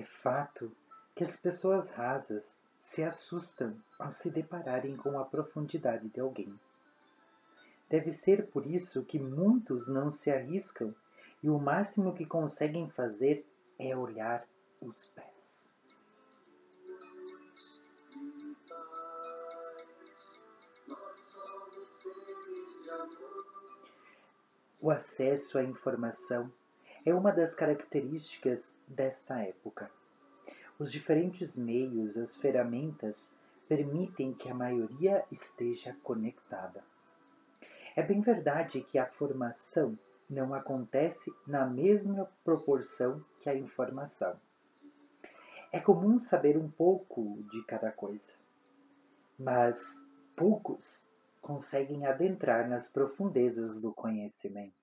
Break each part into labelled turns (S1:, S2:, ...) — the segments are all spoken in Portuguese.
S1: É fato que as pessoas rasas se assustam ao se depararem com a profundidade de alguém. Deve ser por isso que muitos não se arriscam e o máximo que conseguem fazer é olhar os pés. O acesso à informação é uma das características desta época. Os diferentes meios, as ferramentas, permitem que a maioria esteja conectada. É bem verdade que a formação não acontece na mesma proporção que a informação. É comum saber um pouco de cada coisa, mas poucos conseguem adentrar nas profundezas do conhecimento.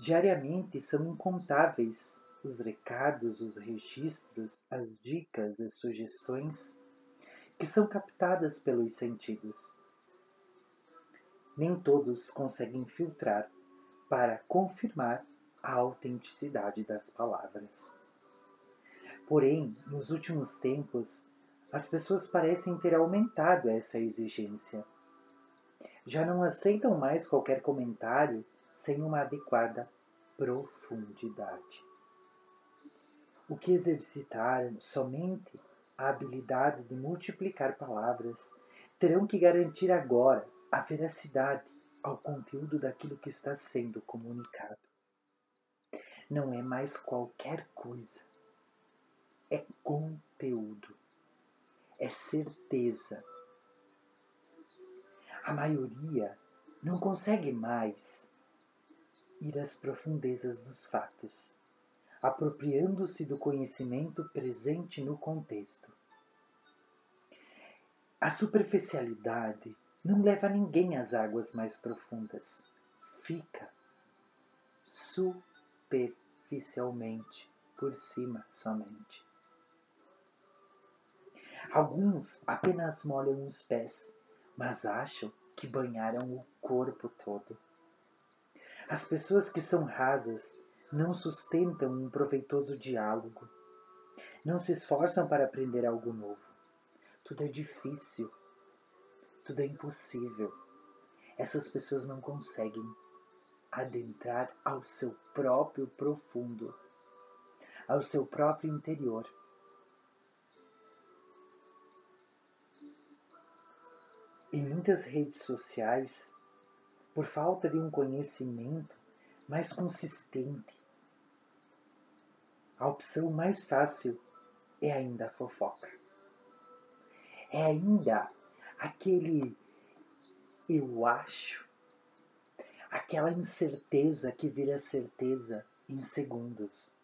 S1: Diariamente são incontáveis os recados, os registros, as dicas e sugestões que são captadas pelos sentidos. Nem todos conseguem filtrar para confirmar a autenticidade das palavras. Porém, nos últimos tempos, as pessoas parecem ter aumentado essa exigência. Já não aceitam mais qualquer comentário sem uma adequada profundidade. O que exercitaram somente a habilidade de multiplicar palavras terão que garantir agora a veracidade ao conteúdo daquilo que está sendo comunicado. Não é mais qualquer coisa, é conteúdo, é certeza. A maioria não consegue mais ir às profundezas dos fatos, apropriando-se do conhecimento presente no contexto. A superficialidade não leva ninguém às águas mais profundas. Fica superficialmente por cima somente. Alguns apenas molham os pés, mas acham que banharam o corpo todo. As pessoas que são rasas não sustentam um proveitoso diálogo, não se esforçam para aprender algo novo. Tudo é difícil, tudo é impossível. Essas pessoas não conseguem adentrar ao seu próprio profundo, ao seu próprio interior. Em muitas redes sociais, por falta de um conhecimento mais consistente. A opção mais fácil é ainda a fofoca. É ainda aquele eu acho, aquela incerteza que vira certeza em segundos.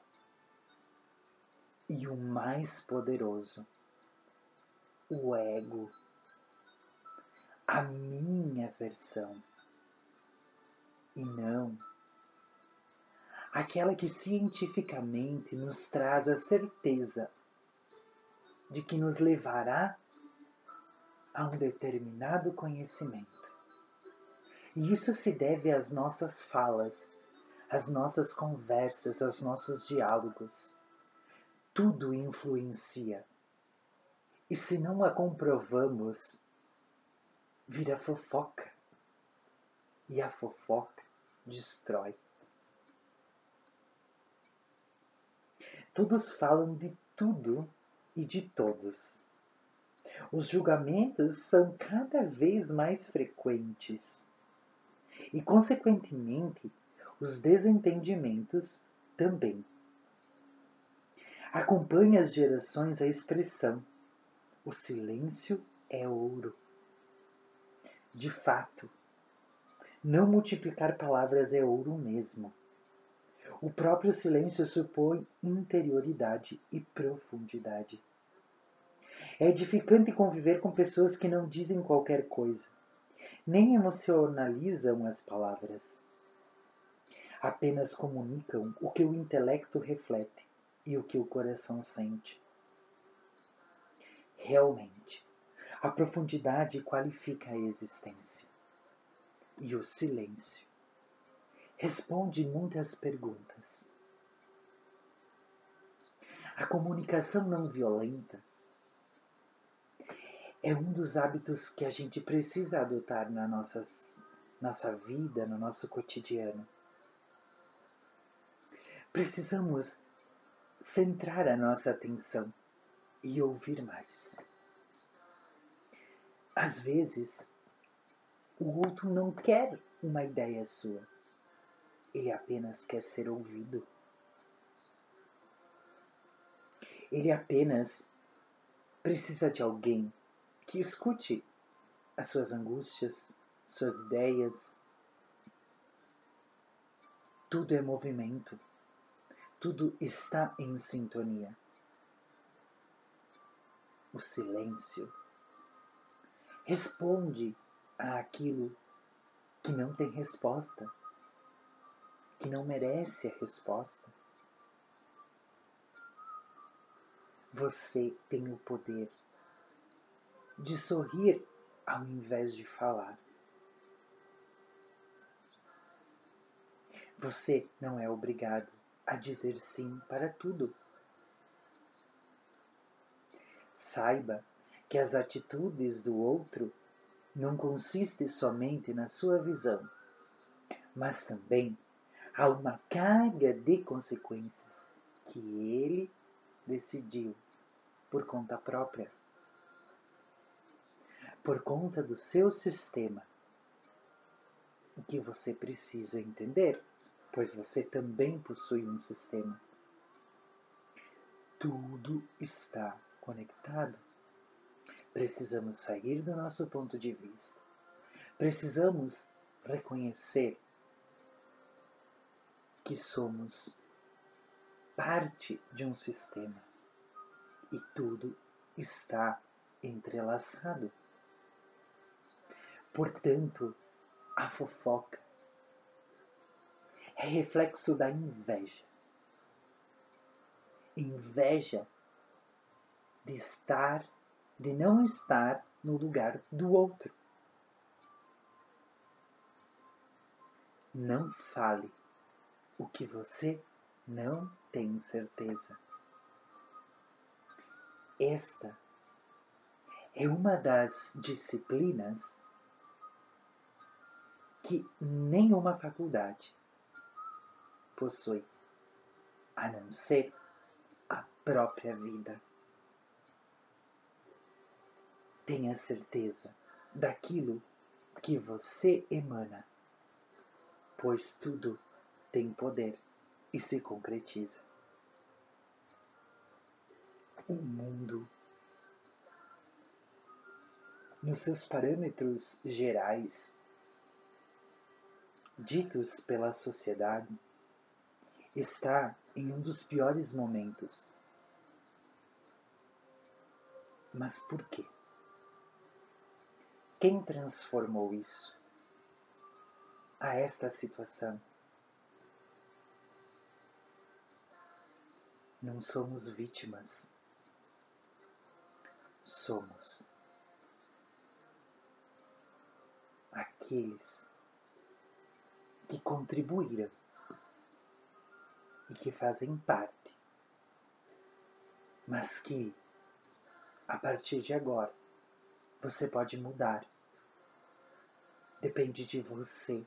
S1: E o mais poderoso, o ego, a minha versão e não aquela que cientificamente nos traz a certeza de que nos levará a um determinado conhecimento. E isso se deve às nossas falas, às nossas conversas, aos nossos diálogos. Tudo influencia. E se não a comprovamos, vira fofoca. E a fofoca destrói. Todos falam de tudo e de todos. Os julgamentos são cada vez mais frequentes e, consequentemente, os desentendimentos também. Acompanha as gerações a expressão: o silêncio é ouro. De fato, não multiplicar palavras é ouro mesmo. O próprio silêncio supõe interioridade e profundidade. É edificante conviver com pessoas que não dizem qualquer coisa, nem emocionalizam as palavras. Apenas comunicam o que o intelecto reflete e o que o coração sente. Realmente, a profundidade qualifica a existência e o silêncio. Responde muitas perguntas. A comunicação não violenta é um dos hábitos que a gente precisa adotar na nossas, nossa vida, no nosso cotidiano. Precisamos centrar a nossa atenção e ouvir mais. Às vezes, o outro não quer uma ideia sua, ele apenas quer ser ouvido. Ele apenas precisa de alguém que escute as suas angústias, suas ideias. Tudo é movimento, tudo está em sintonia. O silêncio responde àquilo que não tem resposta, que não merece a resposta. Você tem o poder de sorrir ao invés de falar. Você não é obrigado a dizer sim para tudo. Saiba que as atitudes do outro não consistem somente na sua visão, mas também há uma carga de consequências que ele decidiu por conta própria, por conta do seu sistema. O que você precisa entender, pois você também possui um sistema. Tudo está conectado. Precisamos sair do nosso ponto de vista. Precisamos reconhecer que somos parte de um sistema e tudo está entrelaçado. Portanto, a fofoca é reflexo da inveja. Inveja de estar, de não estar no lugar do outro. Não fale o que você não tem certeza. Esta é uma das disciplinas que nenhuma faculdade possui, a não ser a própria vida. Tenha certeza daquilo que você emana, pois tudo tem poder e se concretiza o mundo. Nos seus parâmetros gerais, ditos pela sociedade, está em um dos piores momentos. Mas por quê? Quem transformou isso a esta situação? Não somos vítimas somos aqueles que contribuíram e que fazem parte, mas que a partir de agora você pode mudar. Depende de você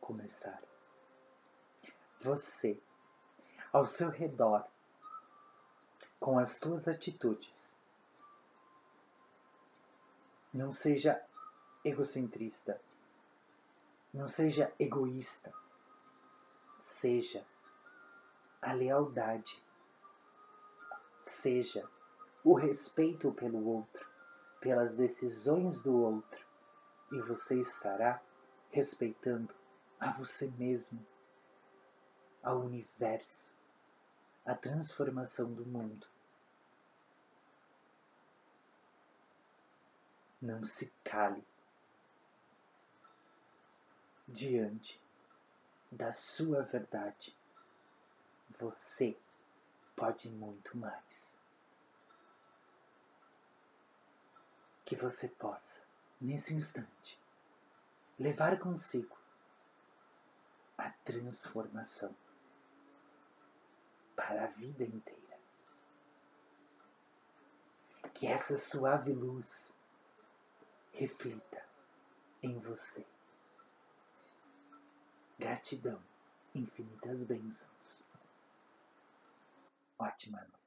S1: começar. Você, ao seu redor, com as suas atitudes, não seja egocentrista. Não seja egoísta. Seja a lealdade. Seja o respeito pelo outro, pelas decisões do outro, e você estará respeitando a você mesmo, ao universo, a transformação do mundo. Não se cale diante da sua verdade. Você pode muito mais. Que você possa, nesse instante, levar consigo a transformação para a vida inteira.
S2: que essa suave luz reflita em você. Gratidão, infinitas bênçãos. Ótima noite.